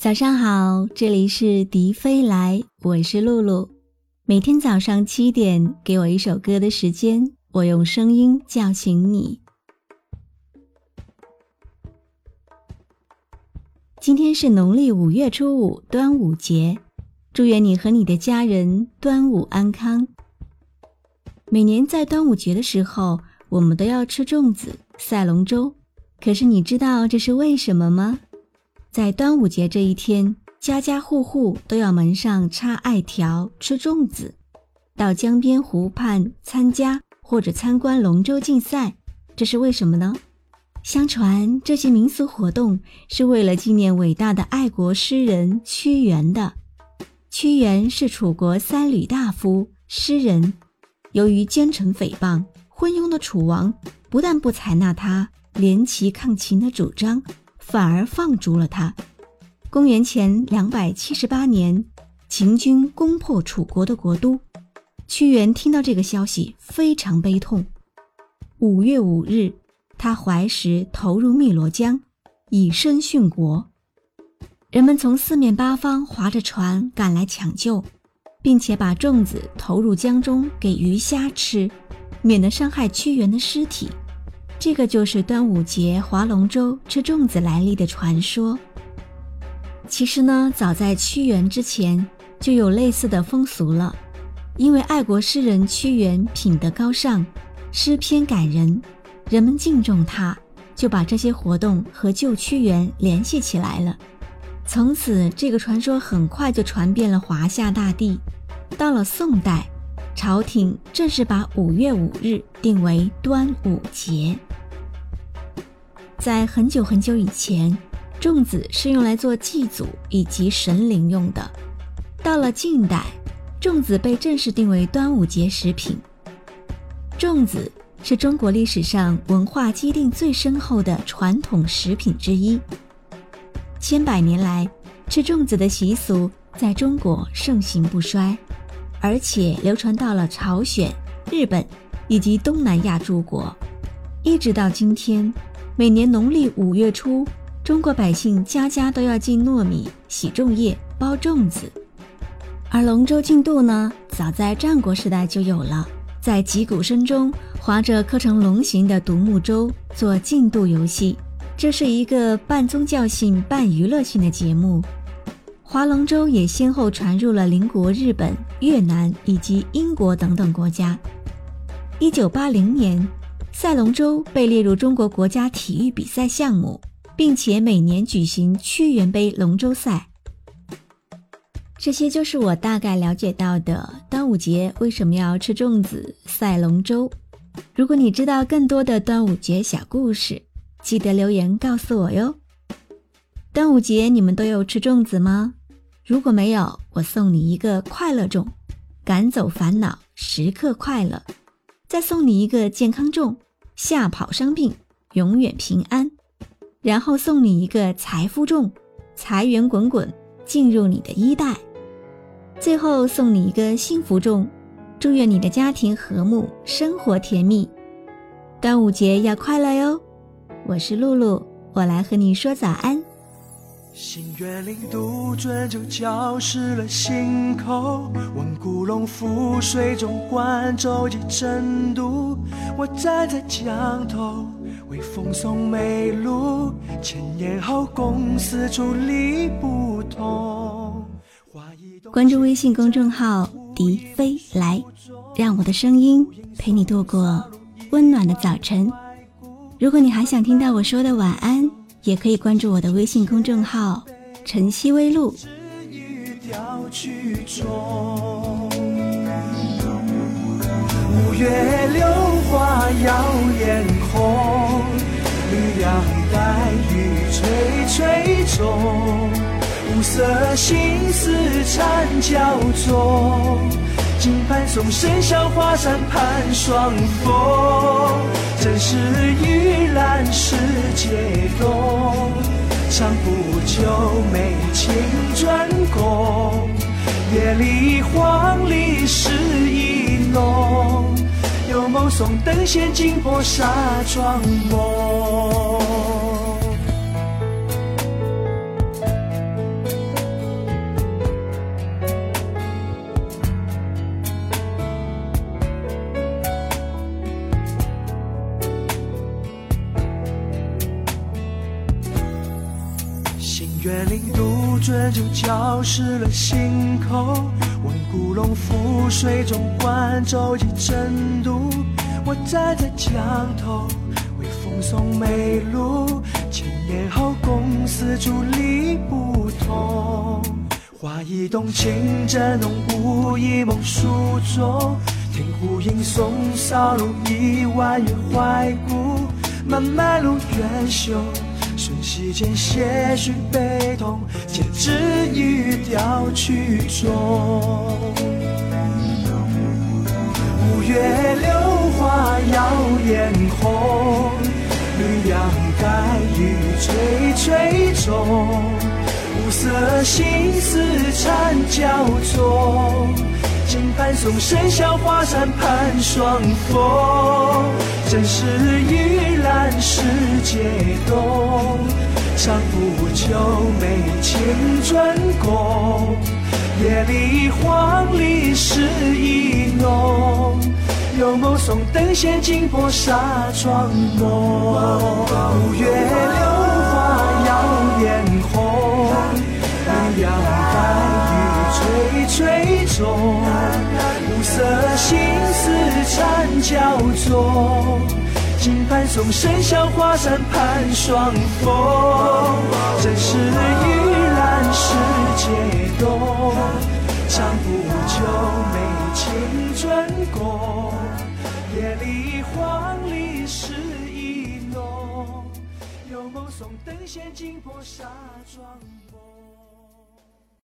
早上好，这里是迪飞来，我是露露。每天早上七点，给我一首歌的时间，我用声音叫醒你。今天是农历五月初五，端午节，祝愿你和你的家人端午安康。每年在端午节的时候，我们都要吃粽子、赛龙舟，可是你知道这是为什么吗？在端午节这一天，家家户户都要门上插艾条、吃粽子，到江边湖畔参加或者参观龙舟竞赛。这是为什么呢？相传这些民俗活动是为了纪念伟大的爱国诗人屈原的。屈原是楚国三闾大夫、诗人，由于奸臣诽谤、昏庸的楚王不但不采纳他联齐抗秦的主张。反而放逐了他。公元前两百七十八年，秦军攻破楚国的国都，屈原听到这个消息非常悲痛。五月五日，他怀石投入汨罗江，以身殉国。人们从四面八方划着船赶来抢救，并且把粽子投入江中给鱼虾吃，免得伤害屈原的尸体。这个就是端午节划龙舟吃粽子来历的传说。其实呢，早在屈原之前就有类似的风俗了。因为爱国诗人屈原品德高尚，诗篇感人，人们敬重他，就把这些活动和救屈原联系起来了。从此，这个传说很快就传遍了华夏大地。到了宋代，朝廷正式把五月五日定为端午节。在很久很久以前，粽子是用来做祭祖以及神灵用的。到了近代，粽子被正式定为端午节食品。粽子是中国历史上文化积淀最深厚的传统食品之一。千百年来，吃粽子的习俗在中国盛行不衰，而且流传到了朝鲜、日本以及东南亚诸国，一直到今天。每年农历五月初，中国百姓家家都要进糯米、洗粽叶、包粽子。而龙舟竞渡呢，早在战国时代就有了，在击鼓声中划着刻成龙形的独木舟做竞渡游戏。这是一个半宗教性、半娱乐性的节目。划龙舟也先后传入了邻国日本、越南以及英国等等国家。一九八零年。赛龙舟被列入中国国家体育比赛项目，并且每年举行屈原杯龙舟赛。这些就是我大概了解到的端午节为什么要吃粽子、赛龙舟。如果你知道更多的端午节小故事，记得留言告诉我哟。端午节你们都有吃粽子吗？如果没有，我送你一个快乐粽，赶走烦恼，时刻快乐。再送你一个健康粽。吓跑伤病，永远平安。然后送你一个财富粽，财源滚滚进入你的衣袋。最后送你一个幸福粽，祝愿你的家庭和睦，生活甜蜜。端午节要快乐哟！我是露露，我来和你说早安。新月令杜鹃就浇湿了心口，闻古龙覆水中，观舟楫争渡。我站在江头，微风送梅露，千年后共思出离不同。关注微信公众号“迪飞来”，让我的声音陪你度过温暖的早晨。如果你还想听到我说的晚安。也可以关注我的微信公众号“晨曦微露”。五月榴花耀眼红，绿杨带雨垂垂中，五色心思缠交中。金盘送笙箫，华山盼双峰。正是玉兰世界冬，长不久美情专攻。夜里黄鹂诗意浓，有梦送灯仙惊破纱窗梦。春就浇湿了心口，问古龙覆水中观舟楫争渡。我站在江头，为风送梅露。千年后，共思竹篱不同。花一动，情正浓，雾一梦，书中。听湖影送骚路，一弯月怀古。漫漫路远修。瞬息间，些许悲痛，皆止于调曲中。五月榴花耀眼红，绿杨盖雨垂垂中。五色心思缠交错。金盘送笙箫，华山盼双峰。正是玉兰世界动，长补秋梅青春宫。夜里黄鹂诗意浓，有梦送灯仙惊破纱窗梦。五月榴花耀眼红，绿杨盖雨垂垂中。五色心思缠交错，金盘送笙箫，华山盼双峰。正是玉兰世界动，长补秋梅青春宫。夜里黄鹂诗意浓，有梦送灯仙惊破纱窗梦。